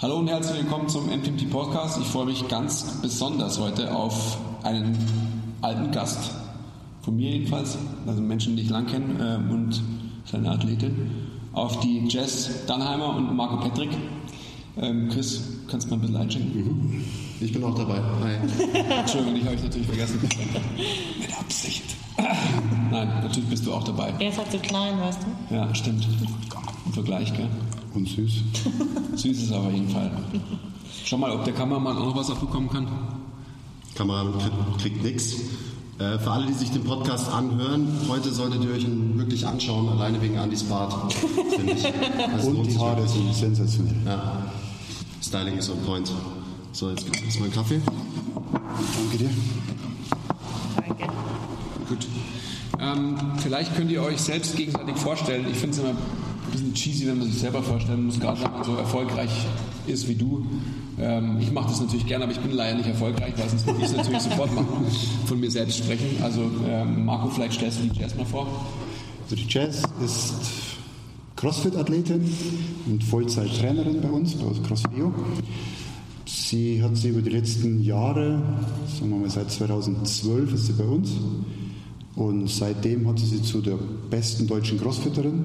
Hallo und herzlich willkommen zum MTMT Podcast. Ich freue mich ganz besonders heute auf einen alten Gast, von mir jedenfalls, also Menschen, die ich lang kenne äh, und seine Athletin, auf die Jess Dannheimer und Marco Petrick. Ähm, Chris, kannst du mal ein bisschen einschenken? Mhm. Ich bin auch dabei. Hi. Entschuldigung, ich habe ich natürlich vergessen. Mit Absicht. Nein, natürlich bist du auch dabei. Er ist halt so klein, weißt du? Ja, stimmt. Im Vergleich, gell? Und süß. Süß ist auf jeden Fall. Schau mal, ob der Kameramann auch noch was abbekommen kann. Kameramann kriegt, kriegt nichts. Äh, für alle, die sich den Podcast anhören, heute solltet ihr euch ihn wirklich anschauen, alleine wegen Andys Bart, finde ich. Also Und die Haare sind sensationell. Ja. Styling ist on point. So, jetzt gibt es erstmal einen Kaffee. Danke dir. Danke. Gut. Ähm, vielleicht könnt ihr euch selbst gegenseitig vorstellen. Ich finde es immer ein bisschen cheesy, wenn man sich selber vorstellen muss, gerade wenn man so erfolgreich ist wie du. Ähm, ich mache das natürlich gerne, aber ich bin leider nicht erfolgreich, weil sonst würde ich es natürlich sofort machen, von mir selbst sprechen. Also ähm, Marco, vielleicht stellst du die Jazz mal vor. Also die Jazz ist Crossfit-Athletin und Vollzeit-Trainerin bei uns, bei uns CrossFit. Sie hat sie über die letzten Jahre, sagen wir mal seit 2012 ist sie bei uns. Und seitdem hat sie sich zu der besten deutschen Crossfitterin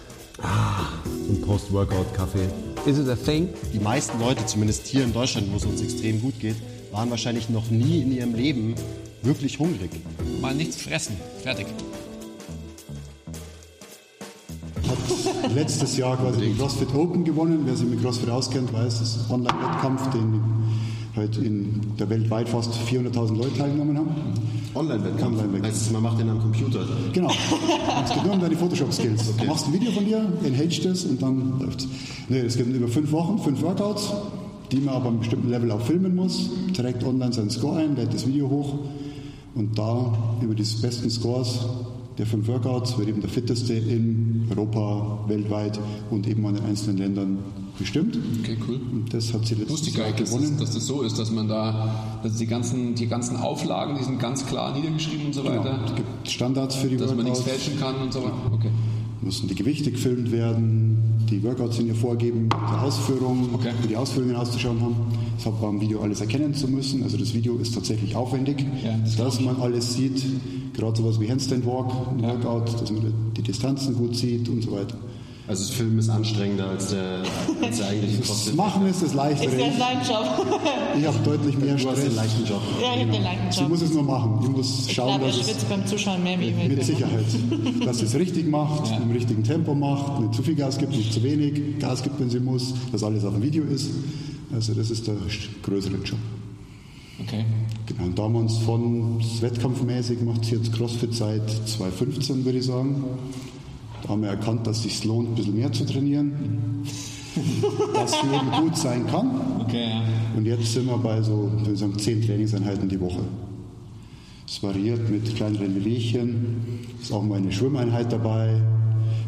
Und Post-Workout-Kaffee. Is it a thing? Die meisten Leute, zumindest hier in Deutschland, wo es uns extrem gut geht, waren wahrscheinlich noch nie in ihrem Leben wirklich hungrig. Mal nichts fressen. Fertig. Hat letztes Jahr quasi den CrossFit Open gewonnen. Wer sich mit CrossFit auskennt, weiß, das ist ein Online-Wettkampf, den halt in der weltweit fast 400.000 Leute teilgenommen haben. Online-Wettkampf. Online-Wettkampf. Heißt, man macht den am Computer. Genau. Es geht nur um deine Photoshop-Skills. Du machst ein Video von dir, enhältst es und dann läuft's. Nee, es geht über fünf Wochen, fünf Workouts, die man aber einem bestimmten Level auch filmen muss. Trägt online seinen Score ein, lädt das Video hoch und da über die besten Scores der fünf Workouts wird eben der fitteste in Europa, weltweit und eben an den einzelnen Ländern bestimmt. Okay, cool. Und das hat sie Wusste letztes gar Jahr nicht, dass das, gewonnen. dass das so ist, dass man da, dass die ganzen, die ganzen Auflagen, die sind ganz klar niedergeschrieben und so Genau. weiter. Es gibt Standards für die Dass man nichts Workouts. fälschen kann und so weiter. Okay. müssen die Gewichte gefilmt werden, die Workouts sind ja vorgegeben, die Ausführung, Okay. wie die Ausführungen auszuschauen haben. Das hat beim Video alles erkennen zu müssen. Also das Video ist tatsächlich aufwendig, Ja, das dass man alles sieht. Gerade sowas wie Handstand Walk, ein Ja. Workout, dass man die Distanzen gut sieht und so weiter. Also das Filmen ist anstrengender als der, als der eigentliche Das CrossFit. Machen ist das Ist Leichtere. der sein Job? Ich habe deutlich mehr Du hast den Stress. leichten Job. ja, ich hab den leichten Sie Job. muss es nur machen. Ich muss Ich schauen, glaube, er dass es schwitzt beim Zuschauen mehr wie ich mit Sicherheit, dass sie es richtig macht, Ja. im richtigen Tempo macht, nicht zu viel Gas gibt, nicht zu wenig, Gas gibt, wenn sie muss, dass alles auf dem Video ist. Also das ist der größere Job. Okay. Genau, und da haben wir uns von wettkampfmäßig macht sie jetzt CrossFit seit 2015, würde ich sagen. Da haben wir erkannt, dass es sich lohnt, ein bisschen mehr zu trainieren. dass eben gut sein kann. Okay, ja. Und jetzt sind wir bei so, ich sagen, zehn Trainingseinheiten die Woche. Es variiert mit kleineren Wehwehchen. Es ist auch mal eine Schwimmeinheit dabei.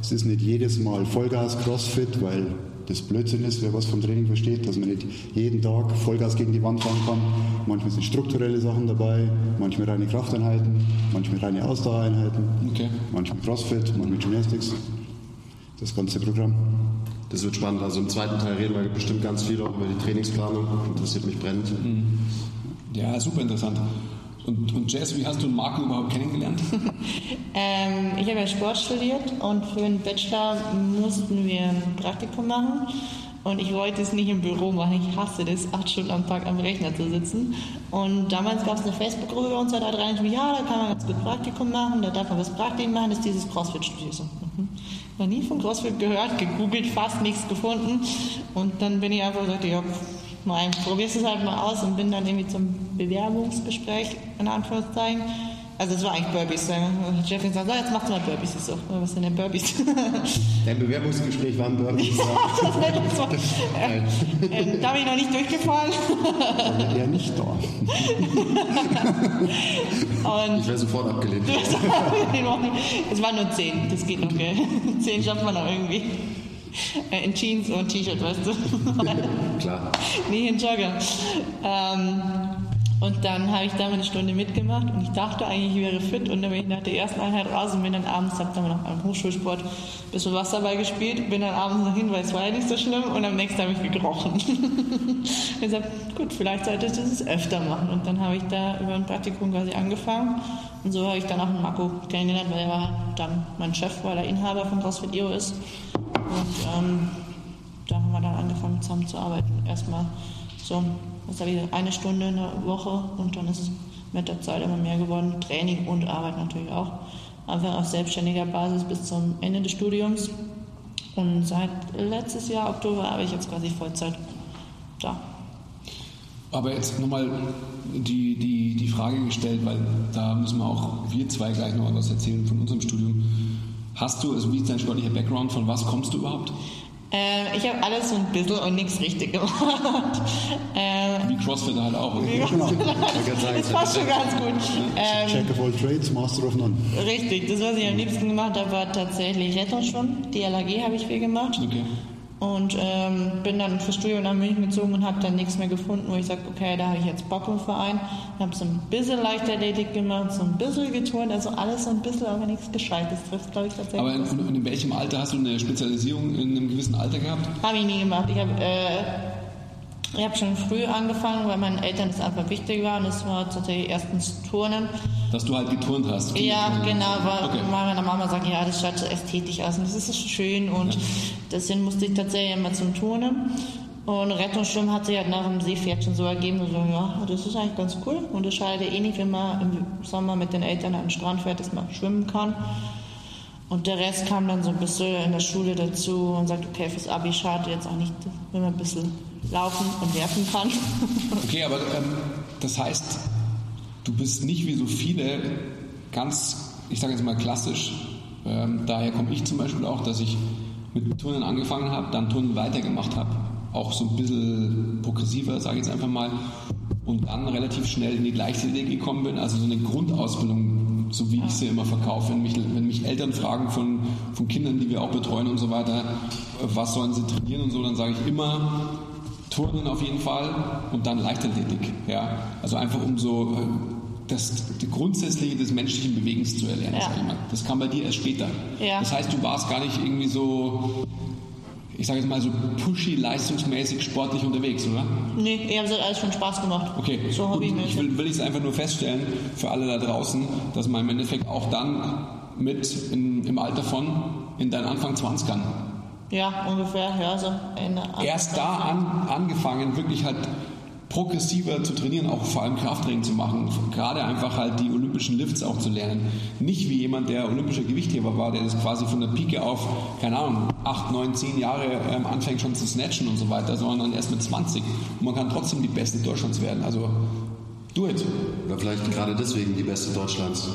Es ist nicht jedes Mal Vollgas Crossfit, weil das Blödsinn ist, wer was vom Training versteht, dass man nicht jeden Tag Vollgas gegen die Wand fahren kann. Manchmal sind strukturelle Sachen dabei, manchmal reine Krafteinheiten, manchmal reine Ausdauereinheiten, Okay. manchmal Crossfit, manchmal Gymnastics. Das ganze Programm. Das wird spannend. Also im zweiten Teil reden wir bestimmt ganz viel auch über die Trainingsplanung. Interessiert mich brennend. Ja, super interessant. Und, und Jess, wie hast du Marco überhaupt kennengelernt? Ähm, ich habe ja Sport studiert und für den Bachelor mussten wir ein Praktikum machen. Und ich wollte es nicht im Büro machen. Ich hasse das, acht Stunden am Tag am Rechner zu sitzen. Und damals gab es eine Facebook-Gruppe bei uns, da hat rein, ja, da kann man ganz gut Praktikum machen, da darf man was Praktikum machen, das ist dieses CrossFit-Studio. So, mhm. Noch nie von CrossFit gehört, gegoogelt, fast nichts gefunden. Und dann bin ich einfach gesagt, ja, nein, probier's es halt mal aus und bin dann irgendwie zum Bewerbungsgespräch, in Anführungszeichen. Also es war eigentlich Burpees. Hat Jeff gesagt, so, jetzt machst du mal Burpees. Ich so, was sind denn Burpees? Dein Bewerbungsgespräch war ein Burpees. Das war- äh, äh, da bin ich noch nicht durchgefallen. Ja, nicht da. Und Ich wäre sofort abgelehnt. es waren nur zehn, das geht noch, gell? Zehn schafft man noch irgendwie. Äh, In Jeans und T-Shirt, weißt du. Klar. Nee, in Jogger. Ähm, und dann habe ich da mal eine Stunde mitgemacht und ich dachte eigentlich, ich wäre fit. Und dann bin ich nach der ersten Einheit raus und bin dann abends, habe dann noch am Hochschulsport ein bisschen Wasserball gespielt, bin dann abends noch hin, weil es war ja nicht so schlimm und am nächsten habe ich gekrochen. ich habe gesagt, gut, vielleicht sollte ich das öfter machen. Und dann habe ich da über ein Praktikum quasi angefangen. Und so habe ich dann auch einen Marco kennengelernt, weil er war dann mein Chef, weil er Inhaber von CrossFit EO ist. Und ähm, da haben wir dann angefangen zusammen zu arbeiten. Erstmal so, was habe ich, eine Stunde in der Woche und dann ist es mit der Zeit immer mehr geworden. Training und Arbeit natürlich auch. Einfach auf selbstständiger Basis bis zum Ende des Studiums. Und seit letztes Jahr, Oktober, habe ich jetzt quasi Vollzeit da. Aber jetzt nochmal die, die, die Frage gestellt, weil da müssen wir auch wir zwei gleich noch was erzählen von unserem Studium. Hast du, also wie ist dein sportlicher Background, von was kommst du überhaupt? Äh, ich habe alles so ein bisschen und nichts richtig gemacht. Äh, Wie Crossfit halt auch. oder? Genau. das passt schon ganz gut. Ähm, Jack of all trades, Master of none. Richtig, das, was ich am liebsten gemacht habe, war tatsächlich Rettungsschwimmen. DLAG habe ich viel gemacht. Okay. Und ähm, bin dann fürs Studium nach München gezogen und habe dann nichts mehr gefunden, wo ich sage, okay, da habe ich jetzt Bock im Verein. Habe so ein bisschen Leichtathletik gemacht, so ein bisschen geturnt, also alles so ein bisschen, aber nichts Gescheites trifft, glaube ich, tatsächlich. Aber in, in, in welchem Alter hast du eine Spezialisierung in einem gewissen Alter gehabt? Habe ich nie gemacht. Ich habe äh, ich hab schon früh angefangen, weil meinen Eltern das einfach wichtig war. Und das war tatsächlich erstens Turnen. Dass du halt geturnt hast. Ja, genau, weil Okay. meine Mama sagt, ja, das schaut so ästhetisch aus und das ist schön und deswegen musste ich tatsächlich immer zum Turnen. Und Rettungsschwimmen hat sich halt nach dem Seepferdchen so ergeben, so, ja, das ist eigentlich ganz cool und das scheidet eh nicht, wenn man im Sommer mit den Eltern an den Strand fährt, dass man schwimmen kann. Und der Rest kam dann so ein bisschen in der Schule dazu und sagt, okay, fürs Abi schadet jetzt auch nicht, wenn man ein bisschen laufen und werfen kann. Okay, aber ähm, das heißt, du bist nicht wie so viele ganz, ich sage jetzt mal klassisch. Ähm, daher komme ich zum Beispiel auch, dass ich mit Turnen angefangen habe, dann Turnen weitergemacht habe. Auch so ein bisschen progressiver, sage ich jetzt einfach mal. Und dann relativ schnell in die Leichtathletik gekommen bin. Also so eine Grundausbildung, so wie ich sie immer verkaufe. Wenn mich, wenn mich Eltern fragen von, von Kindern, die wir auch betreuen und so weiter, was sollen sie trainieren und so, dann sage ich immer, Turnen auf jeden Fall und dann Leichtathletik. Ja? Also einfach um so äh, das, das Grundsätzliche des menschlichen Bewegens zu erlernen, Ja. sag ich mal. Das kam bei dir erst später. Ja. Das heißt, du warst gar nicht irgendwie so, ich sage jetzt mal so pushy, leistungsmäßig, sportlich unterwegs, oder? nee, ich habe es alles schon Spaß gemacht. Okay, So Gut, hobbymäßig. ich will, will ich es einfach nur feststellen für alle da draußen, dass man im Endeffekt auch dann mit in, im Alter von in deinen Anfang 20ern Ja, ungefähr, ja, so erst da an, angefangen, wirklich halt progressiver zu trainieren, auch vor allem Krafttraining zu machen. Gerade einfach halt die olympischen Lifts auch zu lernen. Nicht wie jemand, der olympischer Gewichtheber war, der das quasi von der Pike auf, keine Ahnung, 8, 9, 10 Jahre ähm, anfängt schon zu snatchen und so weiter, sondern erst mit 20. Und man kann trotzdem die Beste Deutschlands werden. Also, do it. Oder vielleicht gerade deswegen die beste Deutschlands.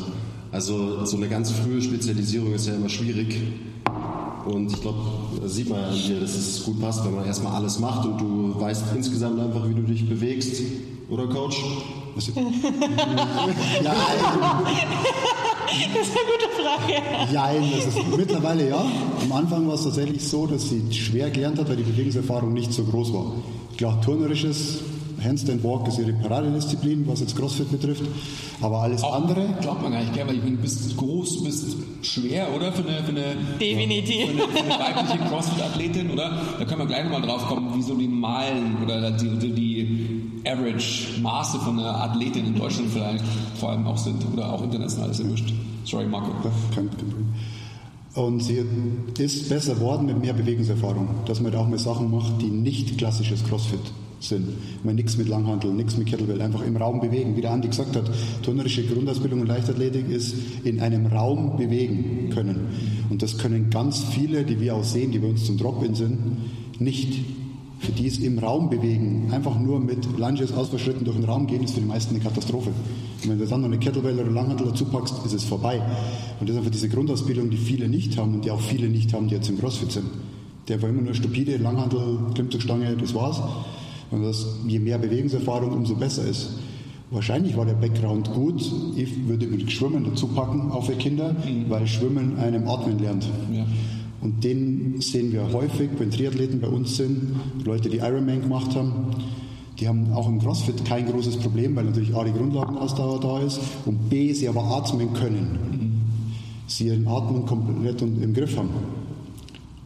Also so eine ganz frühe Spezialisierung ist ja immer schwierig. Und ich glaube, das sieht man ja an dir, dass es gut passt, wenn man erstmal alles macht und du weißt insgesamt einfach, wie du dich bewegst. Oder Coach? Ja, Das ist eine gute Frage. Jein, das ist mittlerweile ja. Am Anfang war es tatsächlich so, dass sie schwer gelernt hat, weil die Bewegungserfahrung nicht so groß war. Klar, turnerisches Handstand Walk ist ihre Paradedisziplin, was jetzt CrossFit betrifft. Aber alles andere, Glaubt man gar nicht, gell? weil ich meine, du bist groß, du bist schwer, oder? Für eine, für eine, Definitiv. Für eine, für eine weibliche Crossfit-Athletin, oder? Da können wir gleich nochmal drauf kommen, wie so die Meilen oder die, die, die Average-Maße von einer Athletin in Deutschland vielleicht vor allem auch sind oder auch international, ist ja wurscht. Sorry, Marco. kein, kein Problem. Und sie ist besser geworden mit mehr Bewegungserfahrung, dass man da auch mal Sachen macht, die nicht klassisches CrossFit sind. Man nichts mit Langhantel, nichts mit Kettlebell, einfach im Raum bewegen. Wie der Andi gesagt hat, turnerische Grundausbildung und Leichtathletik ist in einem Raum bewegen können. Und das können ganz viele, die wir auch sehen, die bei uns zum Drop-In sind, nicht. für die ist im Raum bewegen, einfach nur mit Lunges ausverschritten durch den Raum gehen, ist für die meisten eine Katastrophe. Und wenn du dann noch eine Kettlebell oder Langhantel dazu packst, ist es vorbei. Und das ist einfach diese Grundausbildung, die viele nicht haben und die auch viele nicht haben, die jetzt im CrossFit sind. Der war immer nur stupide, Langhantel, Klimmzugstange, das war's. Und das, je mehr Bewegungserfahrung, umso besser ist. Wahrscheinlich war der Background gut. Ich würde mit Schwimmen dazu packen, auch für Kinder, mhm. weil Schwimmen einem Atmen lernt. Ja. Und den sehen wir häufig, wenn Triathleten bei uns sind, Leute, die Ironman gemacht haben. Die haben auch im CrossFit kein großes Problem, weil natürlich A, die Grundlagenausdauer da ist und B, sie aber atmen können. Mhm. Sie ihren Atmen komplett im Griff haben.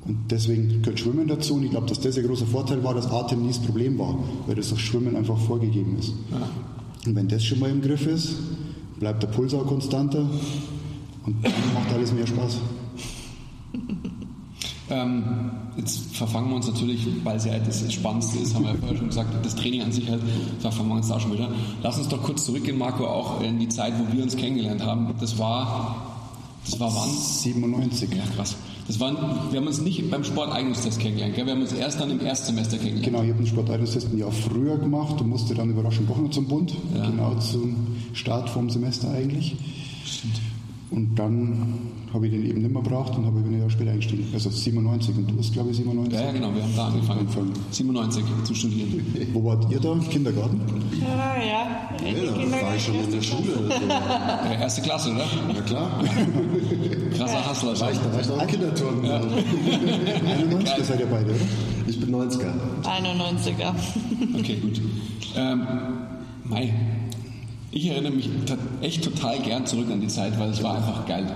Und deswegen gehört Schwimmen dazu. Und ich glaube, dass das ein großer Vorteil war, dass Atem nie das Problem war, weil das durch Schwimmen einfach vorgegeben ist. Ja. Und wenn das schon mal im Griff ist, bleibt der Puls auch konstanter und dann macht alles mehr Spaß. Ähm, jetzt verfangen wir uns natürlich, weil es ja das Spannendste ist, haben wir ja vorher schon gesagt, das Training an sich halt, verfangen wir uns da schon wieder. Lass uns doch kurz zurückgehen, Marco, auch in die Zeit, wo wir uns kennengelernt haben. Das war, das war wann? 97. Ja, krass. Das waren, wir haben uns nicht beim Sporteignungstest kennengelernt, gell? wir haben uns erst dann im Erstsemester kennengelernt. Genau, ich habe den Sporteignungstest ein Jahr früher gemacht und musste dann überraschend doch noch zum Bund, ja. genau zum Start vom Semester eigentlich. Stimmt. Und dann habe ich den eben nicht mehr braucht und habe ein Jahr später eingestiegen. Also 97 und du bist, glaube ich, 97. Ja, ja, genau, wir haben da angefangen. angefangen. 97 zu studieren. Wo wart ihr da? Kindergarten? Ja, ja. ja da war ich schon in der Schule. Ja, erste Klasse, oder? Ja, klar. Krasser Hassler. War ich, da war ich auch Kinderturnen. Ja. 91 seid ihr beide, oder? Ich bin 90er. 91er. Okay, gut. Ähm, Mai, ich erinnere mich echt total gern zurück an die Zeit, weil es war einfach geil.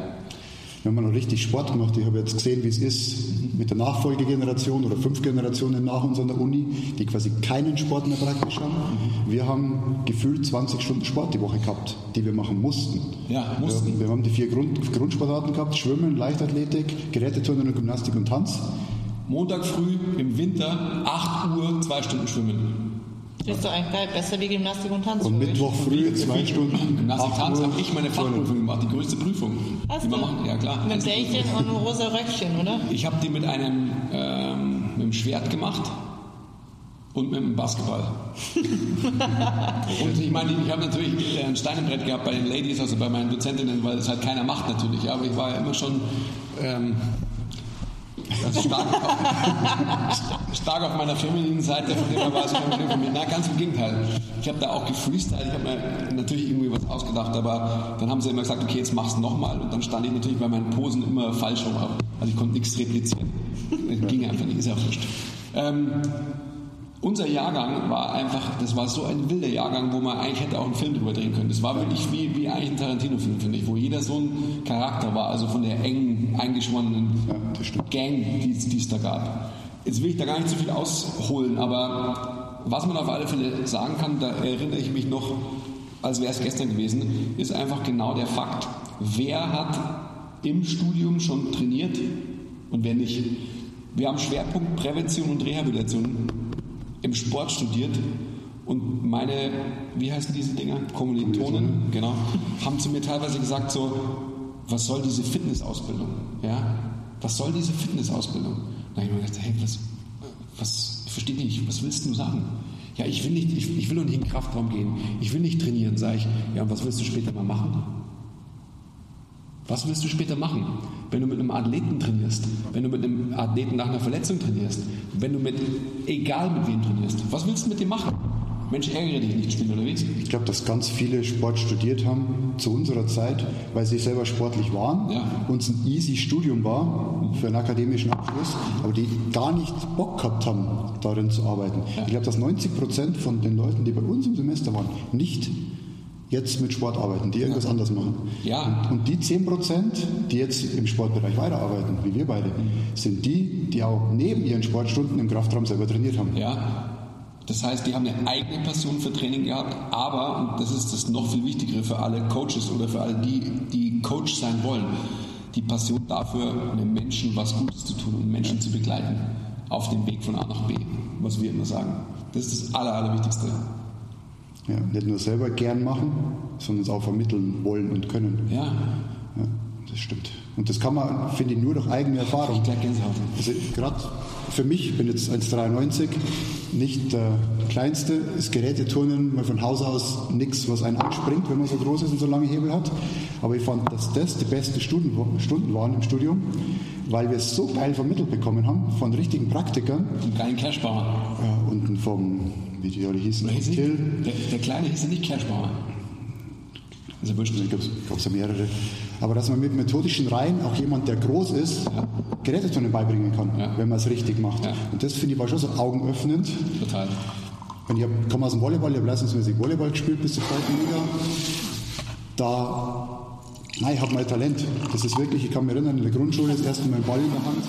Wir haben noch richtig Sport gemacht. Ich habe jetzt gesehen, wie es ist mit der Nachfolgegeneration oder fünf Generationen nach uns an der Uni, die quasi keinen Sport mehr praktisch haben. Wir haben gefühlt 20 Stunden Sport die Woche gehabt, die wir machen mussten. Ja, mussten. Wir, wir haben die vier Grund, Grundsportarten gehabt: Schwimmen, Leichtathletik, Geräteturnen und Gymnastik und Tanz. Montag früh im Winter, 8 Uhr, zwei Stunden schwimmen. Das ist doch eigentlich geil. Besser wie Gymnastik und Tanz. Und Mittwoch früh zwei Stunden. Gymnastik und Tanz habe ich meine Fachprüfung gemacht, die größte Prüfung. Hast die du? Machen. Ja, klar. Mit Dächchen und einem rosa Röckchen, oder? Ich habe die mit einem, ähm, mit einem Schwert gemacht und mit einem Basketball. und ich meine, ich habe natürlich ein Steinebrett gehabt bei den Ladies, also bei meinen Dozentinnen, weil es halt keiner macht natürlich. Aber ich war ja immer schon ähm, also stark, auf, stark auf meiner femininen Seite, von dem her war es kein Problem für mich. Na, ganz im Gegenteil. Ich habe da auch gefreestylt, ich habe mir natürlich irgendwie was ausgedacht, aber dann haben sie immer gesagt, okay, jetzt mach's nochmal. Und dann stand ich natürlich bei meinen Posen immer falsch rum ab. Also ich konnte nichts replizieren. Das ging einfach nicht, ist ja wurscht. Ähm, unser Jahrgang war einfach, das war so ein wilder Jahrgang, wo man eigentlich hätte auch einen Film drüber drehen können. Das war wirklich wie, wie eigentlich ein Tarantino-Film, finde ich, wo jeder so ein Charakter war, also von der engen, eingeschworenen ja, Gang, die, es da gab. Jetzt will ich da gar nicht so viel ausholen, aber was man auf alle Fälle sagen kann, da erinnere ich mich noch, als wäre es gestern gewesen, ist einfach genau der Fakt, wer hat im Studium schon trainiert und wer nicht. Wir haben Schwerpunkt Prävention und Rehabilitation im Sport studiert und meine, wie heißen diese Dinger? Kommilitonen, genau, haben zu mir teilweise gesagt so, was soll diese Fitnessausbildung? Ja? Was soll diese Fitnessausbildung? Da habe ich mir gedacht, hey, was, was, ich verstehe nicht, was willst du sagen? Ja, ich will nicht, ich, ich will nur nicht in den Kraftraum gehen, ich will nicht trainieren, sage ich. Ja, und was willst du später mal machen? Was willst du später machen, wenn du mit einem Athleten trainierst, wenn du mit einem Athleten nach einer Verletzung trainierst, wenn du mit, egal mit wem trainierst? Was willst du mit dem machen? Mensch, ärgere dich nicht, spielen unterwegs. Ich glaube, dass ganz viele Sport studiert haben zu unserer Zeit, weil sie selber sportlich waren ja. und es ein easy Studium war für einen akademischen Abschluss, aber die gar nicht Bock gehabt haben, darin zu arbeiten. Ja. Ich glaube, dass 90 Prozent von den Leuten, die bei uns im Semester waren, nicht jetzt mit Sport arbeiten, die irgendwas ja. anders machen. Ja. Und, die 10 Prozent, die jetzt im Sportbereich weiterarbeiten, wie wir beide, sind die, die auch neben ihren Sportstunden im Kraftraum selber trainiert haben. Ja. Das heißt, die haben eine eigene Passion für Training gehabt, aber, und das ist das noch viel Wichtigere für alle Coaches oder für alle die, die Coach sein wollen, die Passion dafür, einem Menschen was Gutes zu tun und Menschen zu begleiten auf dem Weg von A nach B, was wir immer sagen. Das ist das Aller, Allerwichtigste. Ja, nicht nur selber gern machen, sondern es auch vermitteln wollen und können. Ja. ja das stimmt. Und das kann man, finde ich, nur durch eigene Erfahrung. Also gerade für mich, ich bin jetzt 1,93, nicht der Kleinste, ist Geräteturnen mal von Haus aus nichts, was einen anspringt, wenn man so groß ist und so lange Hebel hat. Aber ich fand, dass das die besten Stunden, Stunden waren im Studium, weil wir es so geil vermittelt bekommen haben von richtigen Praktikern. Einen kleinen Kerschbauer. Ja, und vom, wie die alle hießen, hieß Till. der, der Kleine hieß ja nicht Kerschbauer. Also wurscht. Ich glaube, es ja mehrere. Aber dass man mit methodischen Reihen auch jemand, der groß ist, Geräteturnen beibringen kann, Ja. wenn man es richtig macht. Ja. Und das finde ich war schon so augenöffnend. Total. Und ich hab- komme aus dem Volleyball, ich habe leistungsmäßig Volleyball gespielt bis zur zweiten Liga. Da, nein, ich habe mal Talent. Das ist wirklich, ich kann mich erinnern, in der Grundschule das erste Mal einen Ball in der Hand.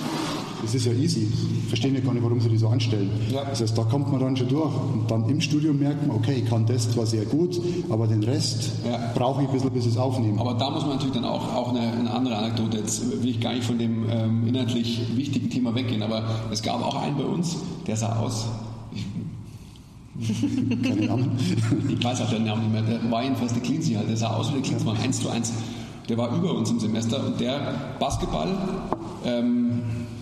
Das ist ja easy. Verstehen wir gar nicht, warum sie die so anstellen. Ja. Das heißt, da kommt man dann schon durch. Und dann im Studium merkt man, okay, ich kann das zwar sehr gut, aber den Rest Ja. brauche ich ein bisschen, bis ich es aufnehme. Aber da muss man natürlich dann auch, auch eine, eine andere Anekdote, jetzt will ich gar nicht von dem ähm, inhaltlich wichtigen Thema weggehen, aber es gab auch einen bei uns, der sah aus, ich, Keine Namen. ich weiß auch den Namen nicht mehr, der war jedenfalls der Cleansy halt, der sah aus wie der Klinsmann, 1 zu 1. Der war über uns im Semester und der Basketball, ähm,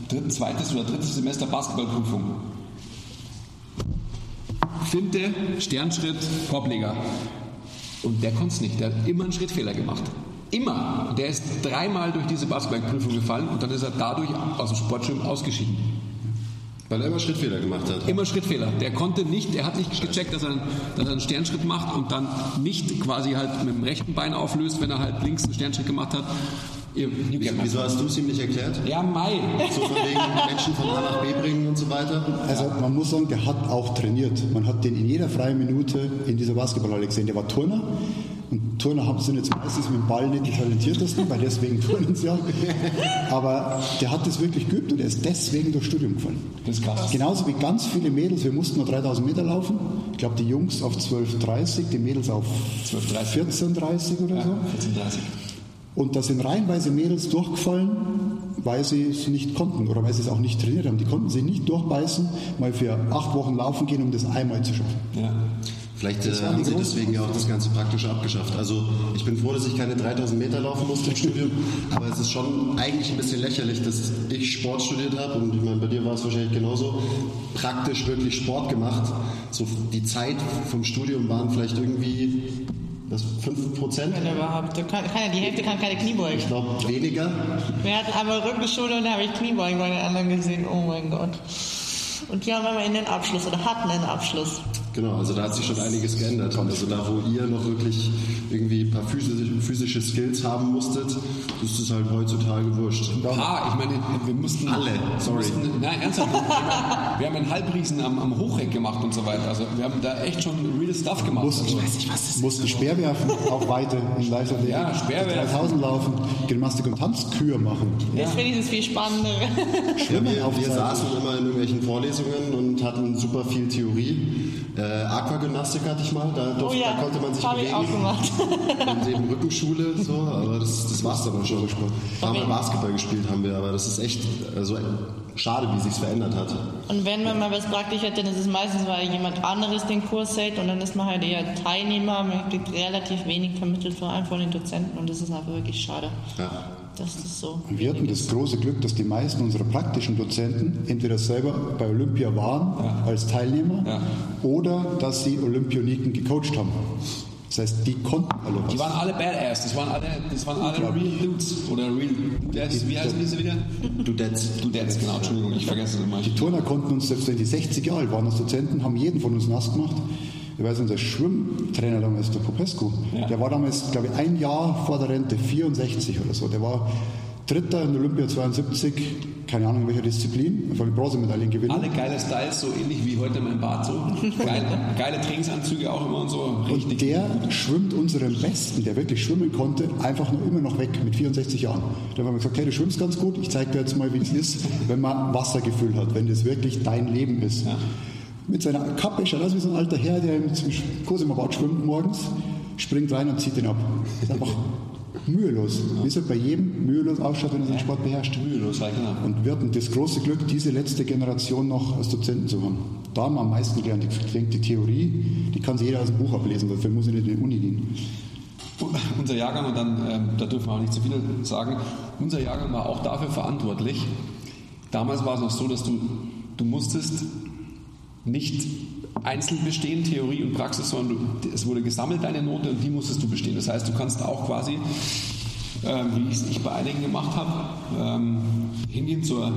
dritt, zweites oder drittes Semester Basketballprüfung. Finte, Sternschritt, Korbleger. Und der konnte es nicht. Der hat immer einen Schrittfehler gemacht. Immer. Und der ist dreimal durch diese Basketballprüfung gefallen und dann ist er dadurch aus dem Sportschirm ausgeschieden. Weil er immer Schrittfehler gemacht hat. Immer Schrittfehler. Der konnte nicht, er hat nicht gecheckt, dass er, einen, dass er einen Sternschritt macht und dann nicht quasi halt mit dem rechten Bein auflöst, wenn er halt links einen Sternschritt gemacht hat. My Wieso hast du es ihm nicht erklärt? Ja, Mai. So von wegen Menschen von A nach B bringen und so weiter? Also man muss sagen, der hat auch trainiert. Man hat den in jeder freien Minute in dieser Basketballhalle gesehen. Der war Turner. Und Turner haben- sind jetzt meistens mit dem Ball nicht die talentiertesten, weil deswegen turnen sie ja. Aber der hat das wirklich geübt und er ist deswegen durchs Studium gefallen. Das ist krass. Genauso wie ganz viele Mädels, wir mussten nur 3000 Meter laufen. Ich glaube, die Jungs auf 12,30, die Mädels auf 12,30. 14,30 oder so. 14.30. Und da sind reihenweise Mädels durchgefallen, weil sie es nicht konnten oder weil sie es auch nicht trainiert haben. Die konnten sich nicht durchbeißen, mal für acht Wochen laufen gehen, um das einmal zu schaffen. Ja. Vielleicht äh, haben sie deswegen ja auch das ganze Praktische abgeschafft. Also ich bin froh, dass ich keine 3000 Meter laufen musste im Studium, aber es ist schon eigentlich ein bisschen lächerlich, dass ich Sport studiert habe und ich meine, bei dir war es wahrscheinlich genauso, praktisch wirklich Sport gemacht. So die Zeit vom Studium waren vielleicht irgendwie das 5 Prozent. Wenn überhaupt. Kann, die Hälfte kann keine Kniebeugen. Ich glaube weniger. Wir hatten einmal Rückenschule und da habe ich Kniebeugen bei den anderen gesehen. Oh mein Gott. Und die haben immer einen Abschluss oder hatten einen Abschluss. Genau, also da hat sich schon einiges geändert. Also da, wo ihr noch wirklich irgendwie ein paar physische, physische Skills haben musstet, ist es halt heutzutage wurscht. Ah, ich meine, wir mussten. Alle, sorry. Wir mussten, nein, ernsthaft. Wir haben, wir haben einen Halbriesen am, am Hochreck gemacht und so weiter. Also wir haben da echt schon real Stuff gemacht. Mussten, Also, mussten Speer werfen, auch weiter in Leichtathletik. Ja, Speer werfen. 3000 laufen, Gymnastik und Tanzkür machen. Das finde ich das viel spannender. Ja, wir, wir saßen immer in irgendwelchen Vorlesungen und hatten super viel Theorie. Äh, Aquagymnastik hatte ich mal, da, Oh durfte, ja, da konnte man sich habe ich auch bewegen. gemacht. Und eben Rückenschule, so, aber das, das war es dann auch schon. Ein paar Mal Basketball gespielt haben wir, aber das ist echt also, schade, wie sich's verändert hat. Und wenn man mal was praktisch hat, dann ist es meistens, weil jemand anderes den Kurs hält und dann ist man halt eher Teilnehmer. Man kriegt relativ wenig vermittelt, vor allem von den Dozenten und das ist einfach wirklich schade. Ja. Das ist so. Wir hatten das große Glück, dass die meisten unserer praktischen Dozenten entweder selber bei Olympia waren als Teilnehmer Ja. oder dass sie Olympioniken gecoacht haben. Das heißt, die konnten alle was. Die waren alle Badass, das waren alle, das waren alle Real Dudes. Oder Real Dudes, wie heißen diese wieder? Dudettes. Dudettes, genau, Entschuldigung, ich vergesse es immer. Die Turner konnten uns, selbst wenn die 60 Jahre alt waren als Dozenten, haben jeden von uns nass gemacht. Ich weiß, unser Schwimmtrainer damals, der Popescu, Ja. der war damals, glaube ich, ein Jahr vor der Rente, 64 oder so. Der war Dritter in Olympia 72, keine Ahnung in welcher Disziplin, jeden Bronzemedaillen gewinnen. Alle geile Styles, so ähnlich wie heute mein Bart so. Geile, geile Trainingsanzüge auch immer und so. Und Richtig. der schwimmt unseren Besten, der wirklich schwimmen konnte, einfach nur immer noch weg mit 64 Jahren. Da haben wir gesagt, hey, du schwimmst ganz gut, ich zeige dir jetzt mal, wie es ist, wenn man Wassergefühl hat, wenn das wirklich dein Leben ist. Mit seiner Kappe, schaut aus wie so ein alter Herr, der im Cosima-Bad schwimmt morgens, springt rein und zieht den ab. Das ist einfach mühelos. Wie es halt bei jedem mühelos ausschaut, wenn er seinen Sport beherrscht. Mühelos, ja, genau. Und wir hatten das große Glück, diese letzte Generation noch als Dozenten zu haben. Da haben wir am meisten gelernt. Ich denke, die Theorie, die kann sich jeder aus dem Buch ablesen, dafür muss ich nicht in die Uni gehen. unser Jahrgang, und dann, ähm, da dürfen wir auch nicht zu viel sagen, unser Jahrgang war auch dafür verantwortlich. Damals war es noch so, dass du, du musstest nicht einzeln bestehen, Theorie und Praxis, sondern du, es wurde gesammelt, deine Note, und die musstest du bestehen. Das heißt, du kannst auch quasi, ähm, wie ich es bei einigen gemacht habe, ähm, hingehen zur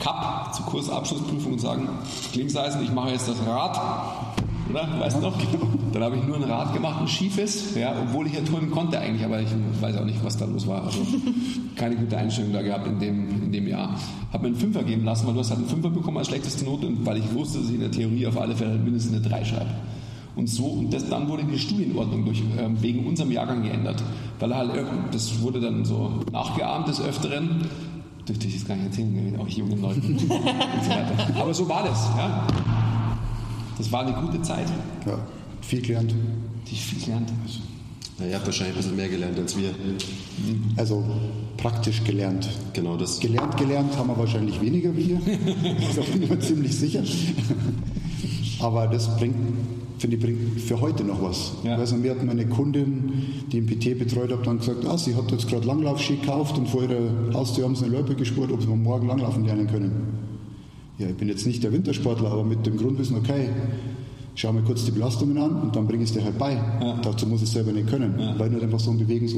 CAP, zur Kursabschlussprüfung und sagen, Klingseisen, ich mache jetzt das Rad oder? Weißt du noch? Genau. Dann habe ich nur ein Rad gemacht, ein schiefes, ja, obwohl ich ja turnen konnte eigentlich, aber ich weiß auch nicht, was da los war. Also keine gute Einstellung da gehabt in dem, in dem Jahr. Habe mir einen Fünfer geben lassen, weil du hast halt einen Fünfer bekommen als schlechteste Note und weil ich wusste, dass ich in der Theorie auf alle Fälle mindestens eine 3 schreibe. Und so, und das, dann wurde die Studienordnung durch, äh, wegen unserem Jahrgang geändert. Weil halt, das wurde dann so nachgeahmt des Öfteren. Dürfte ich jetzt gar nicht erzählen, auch jungen Leuten und so weiter. Aber so war das, ja. Das war eine gute Zeit. Ja, viel gelernt. Ich viel gelernt. Ja, ihr habt wahrscheinlich ein bisschen mehr gelernt als wir. Also praktisch gelernt. Genau das. Gelernt, gelernt haben wir wahrscheinlich weniger wie ihr. Das bin ich mir ziemlich sicher. Aber das bringt, finde ich, bringt für heute noch was. Ja. Also mir hat meine Kundin, die im PT betreut hat, dann gesagt, ah, sie hat jetzt gerade Langlaufski gekauft und vor ihrer Haustür haben sie eine Loipe gespurt, ob sie morgen Langlaufen lernen können. Ja, ich bin jetzt nicht der Wintersportler, aber mit dem Grundwissen, okay, schau mir kurz die Belastungen an und dann bringe ich es dir halt bei. Ja. Dazu muss ich es selber nicht können. Ja. Weil du einfach so einen Bewegungs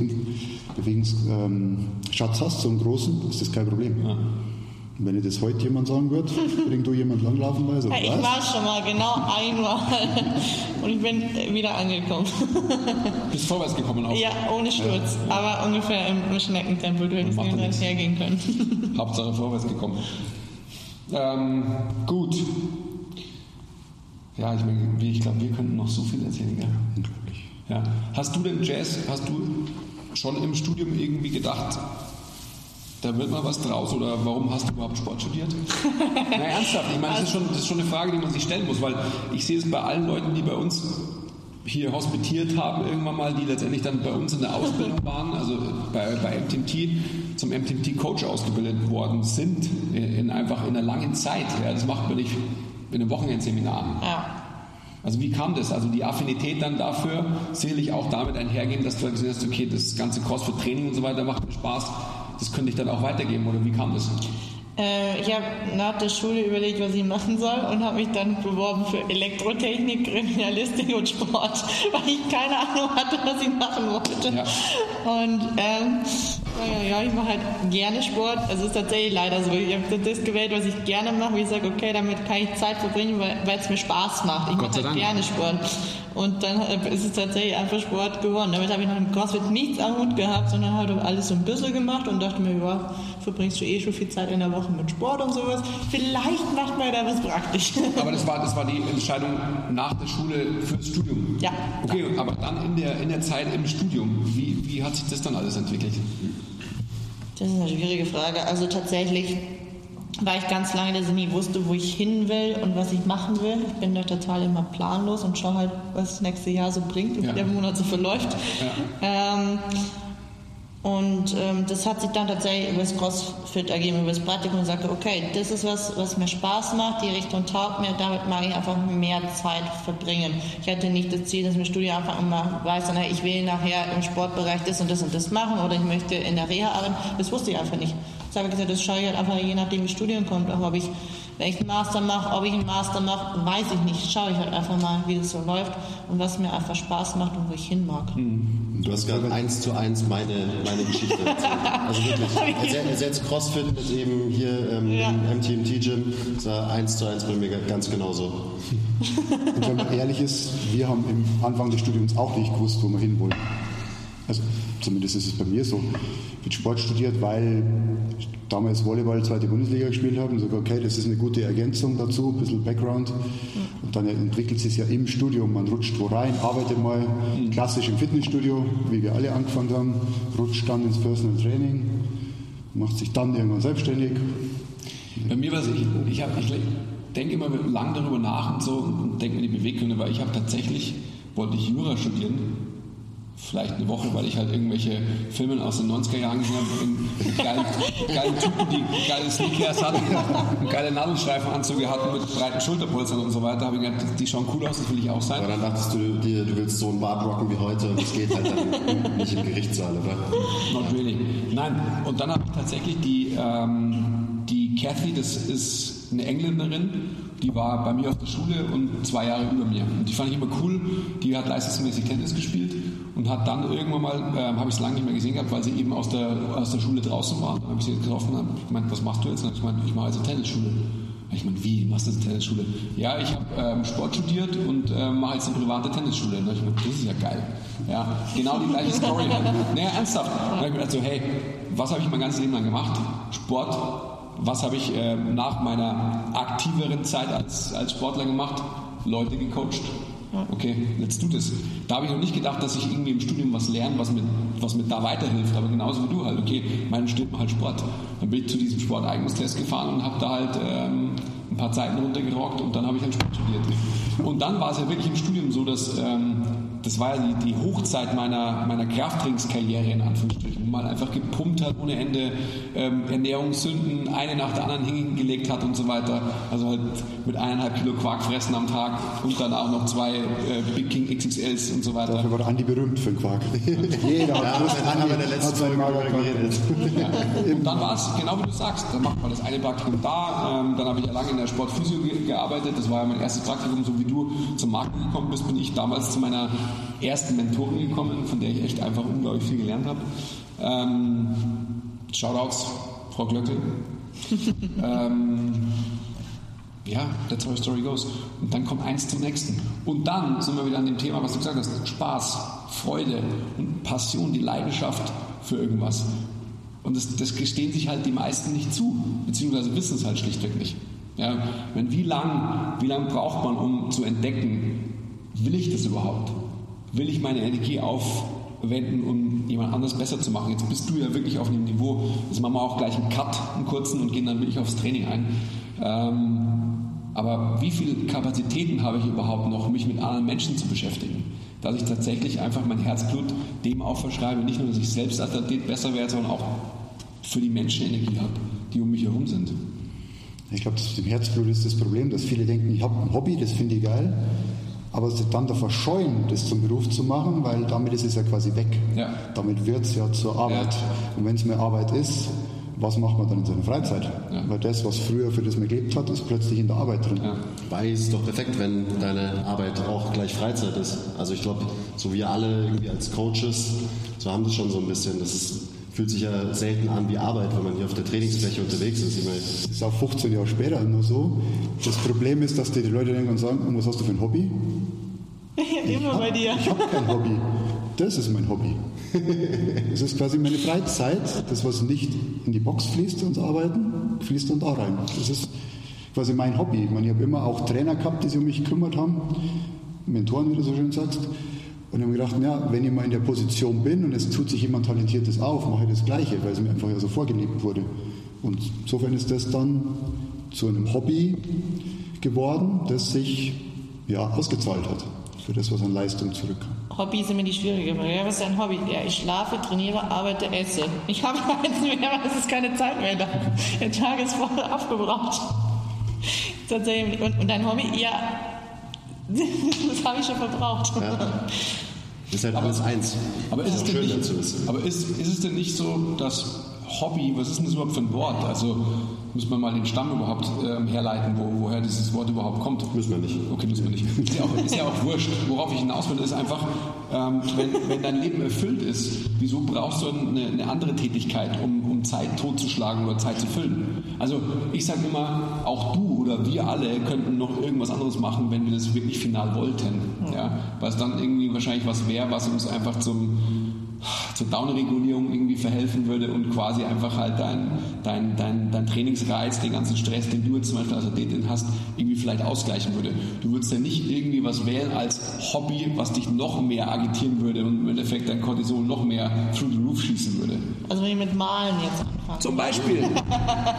Bewegungsschatz ähm, hast, so einen großen, ist das kein Problem. Ja. Und wenn dir das heute jemand sagen würde, bring du jemand langlaufen bei? So, ja, ich war schon mal, genau einmal. und ich bin wieder angekommen. Bist vorwärts gekommen auch? Ja, ohne Sturz. Aber ungefähr im Schneckentempo, du hättest nicht hergehen können. Hauptsache vorwärts gekommen. Ähm, gut. Ja, ich, meine, ich glaube, wir könnten noch so viel erzählen. Gell? Unglaublich. Ja. Hast du denn Jazz, hast du schon im Studium irgendwie gedacht, da wird mal was draus oder warum hast du überhaupt Sport studiert? Na ernsthaft, ich meine, das ist, schon, das ist schon eine Frage, die man sich stellen muss, weil ich sehe es bei allen Leuten, die bei uns hier hospitiert haben, irgendwann mal, die letztendlich dann bei uns in der Ausbildung waren, also bei, bei MTMT zum MTMT-Coach ausgebildet worden sind, in, in, einfach in einer langen Zeit. Ja, das macht man nicht in einem Wochenendseminar. Ja. Also wie kam das? Also die Affinität dann dafür, sicherlich auch damit einhergehen, dass du halt gesehen hast, okay, das ganze Crossfit-Training und so weiter macht mir Spaß, das könnte ich dann auch weitergeben, oder wie kam das? Äh, ich habe nach der Schule überlegt, was ich machen soll und habe mich dann beworben für Elektrotechnik, Kriminalistik und Sport, weil ich keine Ahnung hatte, was ich machen wollte. Ja. Und ähm, ja, ich mache halt gerne Sport. Also es ist tatsächlich leider so. Ich habe das gewählt, was ich gerne mache, wo ich sage, okay, damit kann ich Zeit verbringen, weil es mir Spaß macht. Ich mache halt Dank. gerne Sport. Und dann ist es tatsächlich einfach Sport geworden. Damit habe ich noch im CrossFit nichts am Hut gehabt, sondern halt auch alles so ein bisschen gemacht und dachte mir, ja, verbringst du eh schon viel Zeit in der Woche mit Sport und sowas. Vielleicht macht man da was praktisch. Aber das war, das war die Entscheidung nach der Schule fürs Studium? Ja. Okay, aber dann in der, in der Zeit im Studium, wie, wie hat sich das dann alles entwickelt? Das ist eine schwierige Frage. Also tatsächlich war ich ganz lange, dass ich nie wusste, wo ich hin will und was ich machen will. Ich bin da total immer planlos und schaue halt, was das nächste Jahr so bringt und ja. wie der Monat so verläuft. Ja. Ähm, und ähm, das hat sich dann tatsächlich über das CrossFit ergeben, über das Praktikum und sagte, okay, das ist was, was mir Spaß macht, die Richtung taugt mir, damit mag ich einfach mehr Zeit verbringen. Ich hatte nicht das Ziel, dass mein Studium einfach immer weiß, sondern ich will nachher im Sportbereich das und das und das machen oder ich möchte in der Reha arbeiten. Das wusste ich einfach nicht. Das habe ich gesagt, das schaue ich halt einfach je nachdem, wie Studium kommt, auch ob ich wenn ich einen Master mache, ob ich einen Master mache, weiß ich nicht. Schaue ich halt einfach mal, wie das so läuft und was mir einfach Spaß macht und wo ich hin mag. Hm. Du hast gerade eins zu eins meine, meine Geschichte erzählt. Also wirklich. Er setzt CrossFit mit eben hier ähm, ja. im MTMT-Gym. Das war eins zu eins bei mir ganz genauso. Und wenn man ehrlich ist, wir haben im Anfang des Studiums auch nicht gewusst, wo wir hinwollen. Also zumindest ist es bei mir so. Ich habe Sport studiert, weil ich damals Volleyball zweite Bundesliga gespielt habe und sage, okay, das ist eine gute Ergänzung dazu, ein bisschen Background. Und dann entwickelt es sich ja im Studium. Man rutscht wo rein, arbeitet mal klassisch im Fitnessstudio, wie wir alle angefangen haben, rutscht dann ins Personal Training, macht sich dann irgendwann selbstständig. Bei mir war es, ich, ich, ich denke immer lang darüber nach und so und denke mir die Beweggründe, weil ich habe tatsächlich, wollte ich Jura studieren vielleicht eine Woche, weil ich halt irgendwelche Filme aus den 90er Jahren gesehen habe, in geilen, geilen Typen, die geile Sneakers hatten, geile Nadelstreifenanzüge hatten mit breiten Schulterpolstern und so weiter, habe ich gedacht, die schauen cool aus, das will ich auch sein. Aber dann dachtest du dir, du willst so einen Bart rocken wie heute und das geht halt dann nicht im Gerichtssaal, oder? Not really. Nein, und dann habe ich tatsächlich die, ähm, die Kathy, das ist eine Engländerin, die war bei mir auf der Schule und zwei Jahre über mir. Und die fand ich immer cool. Die hat leistungsmäßig Tennis gespielt und hat dann irgendwann mal, äh, habe ich es lange nicht mehr gesehen gehabt, weil sie eben aus der, aus der Schule draußen war. Dann habe ich sie getroffen und habe gemeint, was machst du jetzt? Und ich meinte, ich mache jetzt eine Tennisschule. Ich meine, wie machst du eine Tennisschule? Ja, ich habe ähm, Sport studiert und äh, mache jetzt eine private Tennisschule. Und ich meine, das ist ja geil. Ja, genau die gleiche Story. naja, ernsthaft. Und ich mir gedacht, so, hey, was habe ich mein ganzes Leben lang gemacht? Sport. Was habe ich äh, nach meiner aktiveren Zeit als, als Sportler gemacht? Leute gecoacht. Okay, jetzt tut es. Da habe ich noch nicht gedacht, dass ich irgendwie im Studium was lerne, was mir, was mir da weiterhilft. Aber genauso wie du halt. Okay, mein Studium halt Sport. Dann bin ich zu diesem Sporteignungstest gefahren und habe da halt ähm, ein paar Zeiten runtergerockt und dann habe ich halt Sport studiert. Und dann war es ja wirklich im Studium so, dass ähm, das war ja die, die Hochzeit meiner, meiner Krafttrainingskarriere in Anführungsstrichen, wo man einfach gepumpt hat ohne Ende, ähm, Ernährungssünden eine nach der anderen hingelegt hat und so weiter. Also halt mit eineinhalb Kilo Quark fressen am Tag und dann auch noch zwei äh, Big King XXLs und so weiter. Dafür war Andi berühmt für den Quark. Jeder Ja, hat gewusst, dann haben wir in der letzten Folge geredet. Ja. Und dann war es genau wie du sagst. Dann macht man das eine Praktikum da. Ähm, dann habe ich ja lange in der Sportphysio ge gearbeitet. Das war ja mein erstes Praktikum. So wie du zum Markt gekommen bist, bin ich damals zu meiner ersten Mentorin gekommen, von der ich echt einfach unglaublich viel gelernt habe. Ähm, Shoutouts, Frau Glöckel. ähm, ja, that's how the story goes. Und dann kommt eins zum nächsten. Und dann sind wir wieder an dem Thema, was du gesagt hast: Spaß, Freude und Passion, die Leidenschaft für irgendwas. Und das, das gestehen sich halt die meisten nicht zu, beziehungsweise wissen es halt schlichtweg nicht. Ja, meine, wie lang, wie lang braucht man, um zu entdecken, will ich das überhaupt? Will ich meine Energie aufwenden, um jemand anders besser zu machen? Jetzt bist du ja wirklich auf einem Niveau, jetzt machen wir auch gleich einen Cut, einen kurzen und gehen dann wirklich aufs Training ein. Ähm, aber wie viele Kapazitäten habe ich überhaupt noch, mich mit anderen Menschen zu beschäftigen? Dass ich tatsächlich einfach mein Herzblut dem auch verschreibe, nicht nur, dass ich selbst als Athlet besser werde, sondern auch für die Menschen Energie habe, die um mich herum sind. Ich glaube, das- im Herzblut ist das Problem, dass viele denken, ich habe ein Hobby, das finde ich geil, aber sie dann davor scheuen, das zum Beruf zu machen, weil damit ist es ja quasi weg. Ja. Damit wird es ja zur Arbeit. Ja. Und wenn es mehr Arbeit ist, was macht man dann in seiner Freizeit? Ja. Weil das, was früher für das man gelebt hat, ist plötzlich in der Arbeit drin. Ja. Wobei es ist doch perfekt, wenn deine Arbeit auch gleich Freizeit ist. Also ich glaube, so wir alle irgendwie als Coaches, so haben das schon so ein bisschen. Das ist, fühlt sich ja selten an wie Arbeit, wenn man hier auf der Trainingsfläche unterwegs ist. Das ist auch 15 Jahre später nur so. Das Problem ist, dass die Leute denken und sagen, "Und was hast du für ein Hobby? Immer bei dir. Ich habe kein Hobby. Das ist mein Hobby. Das ist quasi meine Freizeit. Das, was nicht in die Box fließt, ins Arbeiten, fließt dann da rein. Das ist quasi mein Hobby. Ich, meine, ich habe immer auch Trainer gehabt, die sich um mich gekümmert haben. Mentoren, wie du so schön sagst. Und ich habe mir gedacht, ja, wenn ich mal in der Position bin und es tut sich jemand Talentiertes auf, mache ich das Gleiche, weil es mir einfach ja so vorgelebt wurde. Und insofern ist das dann zu einem Hobby geworden, das sich ja ausgezahlt hat für das, was an Leistung zurückkam. Hobby ist immer die schwierige Frage. Ja, was ist ein Hobby? Ja, ich schlafe, trainiere, arbeite, esse. Ich habe eins mehr, aber es ist keine Zeit mehr da. Der Tag ist voll aufgebraucht. Tatsächlich. Und, und dein Hobby? Ja, das habe ich schon verbraucht. ja, ist halt alles eins. Aber ist, es Auch denn nicht, aber ist, ist es denn nicht so, dass Hobby, was ist denn das überhaupt für ein Wort? Also muss man mal den Stamm überhaupt ähm, herleiten, wo, woher dieses Wort überhaupt kommt? Müssen wir nicht. Okay, müssen wir nicht. Ist ja auch, ist ja auch wurscht. Worauf ich hinaus will, ist einfach, ähm, wenn, wenn dein Leben erfüllt ist, wieso brauchst du eine, eine andere Tätigkeit, um, um Zeit totzuschlagen oder Zeit zu füllen? Also ich sage immer, auch du oder wir alle könnten noch irgendwas anderes machen, wenn wir das wirklich final wollten. Ja? Weil es dann irgendwie wahrscheinlich was wäre, was uns einfach zum zur Downregulierung irgendwie verhelfen würde und quasi einfach halt dein, dein, dein, dein Trainingsreiz, den ganzen Stress, den du jetzt zum Beispiel als Athletin hast, irgendwie vielleicht ausgleichen würde. Du würdest ja nicht irgendwie was wählen als Hobby, was dich noch mehr agitieren würde und im Endeffekt dein Cortisol noch mehr through the roof schießen würde. Also wenn ich mit Malen jetzt anfange. Zum Beispiel.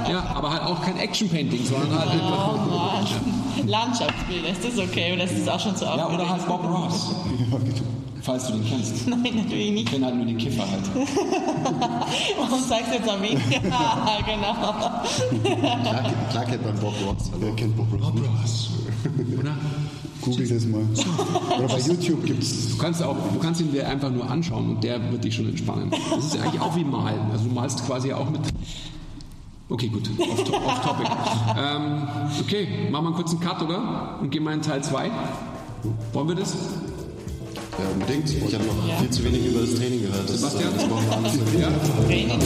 ja, aber halt auch kein Action-Painting, sondern halt Oh. Landschaftsbilder, ist das okay oder ist das auch schon zu Ja, aufgeregt? oder halt Bob Ross, Ja. Falls du den kennst. Nein, natürlich nicht. Ich kenne halt nur die Kiffer halt. Warum sagst du jetzt an mich? Ja, genau. Klar, klar kennt man Bob Ross. Wer kennt Bob Ross? Ross. Oder? Google das mal. Oder bei YouTube gibt es Du kannst, auch, du kannst ihn dir einfach nur anschauen und der wird dich schon entspannen. Das ist eigentlich auch wie Malen. Also du malst quasi auch mit. Okay, gut, off, to off topic. ähm, okay, machen wir einen kurzen Cut, oder? Und gehen mal in Teil 2. Wollen wir das? Ja, unbedingt. Ich habe noch Ja. viel zu wenig über das Training gehört. Das, Sebastian? das brauchen wir alles. Ja? Training.